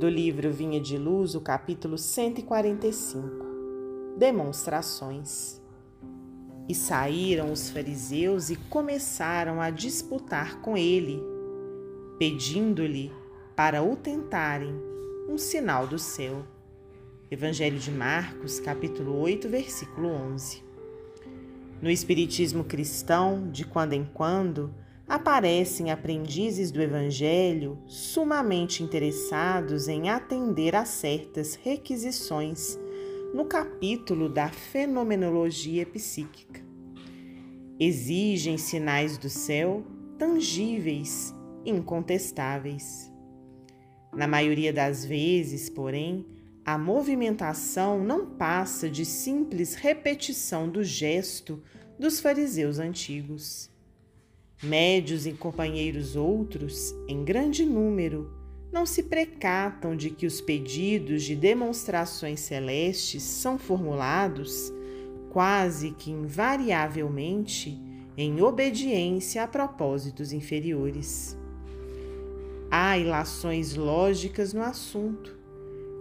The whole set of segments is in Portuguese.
do livro Vinha de Luz, o capítulo 145 Demonstrações. E saíram os fariseus e começaram a disputar com ele, pedindo-lhe para o tentarem um sinal do céu. Evangelho de Marcos, capítulo 8, versículo 11. No Espiritismo cristão, de quando em quando, aparecem aprendizes do Evangelho sumamente interessados em atender a certas requisições no capítulo da fenomenologia psíquica. Exigem sinais do céu tangíveis, incontestáveis. Na maioria das vezes, porém, a movimentação não passa de simples repetição do gesto dos fariseus antigos. Médios e companheiros outros, em grande número, não se precatam de que os pedidos de demonstrações celestes são formulados, quase que invariavelmente, em obediência a propósitos inferiores. Há ilações lógicas no assunto,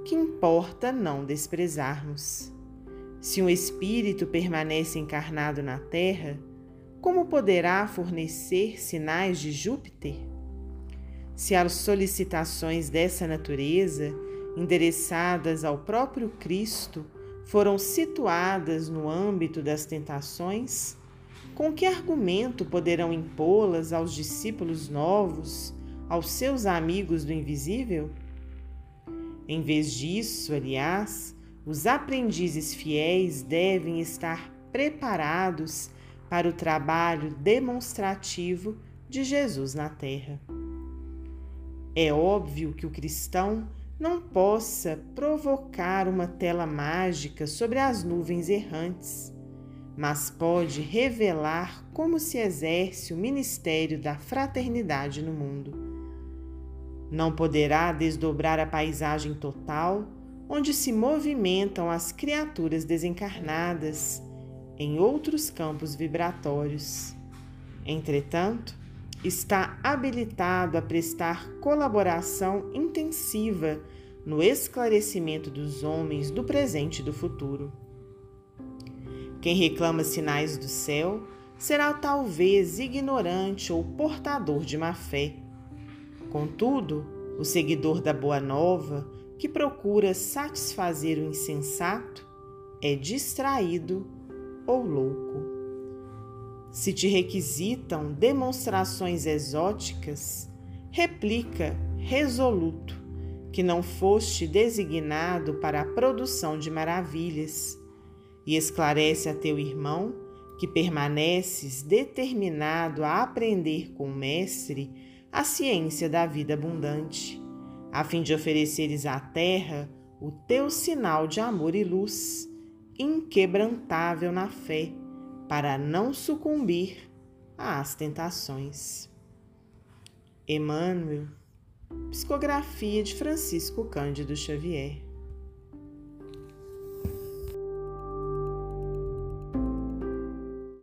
que importa não desprezarmos. Se um espírito permanece encarnado na Terra, como poderá fornecer sinais de Júpiter? Se as solicitações dessa natureza, endereçadas ao próprio Cristo, foram situadas no âmbito das tentações, com que argumento poderão impô-las aos discípulos novos, aos seus amigos do invisível? Em vez disso, aliás, os aprendizes fiéis devem estar preparados para o trabalho demonstrativo de Jesus na Terra. É óbvio que o cristão não possa provocar uma tela mágica sobre as nuvens errantes, mas pode revelar como se exerce o ministério da fraternidade no mundo. Não poderá desdobrar a paisagem total onde se movimentam as criaturas desencarnadas em outros campos vibratórios. Entretanto, está habilitado a prestar colaboração intensiva no esclarecimento dos homens do presente e do futuro. Quem reclama sinais do céu será talvez ignorante ou portador de má fé. Contudo, o seguidor da Boa Nova, que procura satisfazer o insensato, é distraído ou louco. Se te requisitam demonstrações exóticas, replica resoluto que não foste designado para a produção de maravilhas, e esclarece a teu irmão que permaneces determinado a aprender com o Mestre a ciência da vida abundante, a fim de ofereceres à terra o teu sinal de amor e luz inquebrantável na fé, para não sucumbir às tentações. Emmanuel, psicografia de Francisco Cândido Xavier.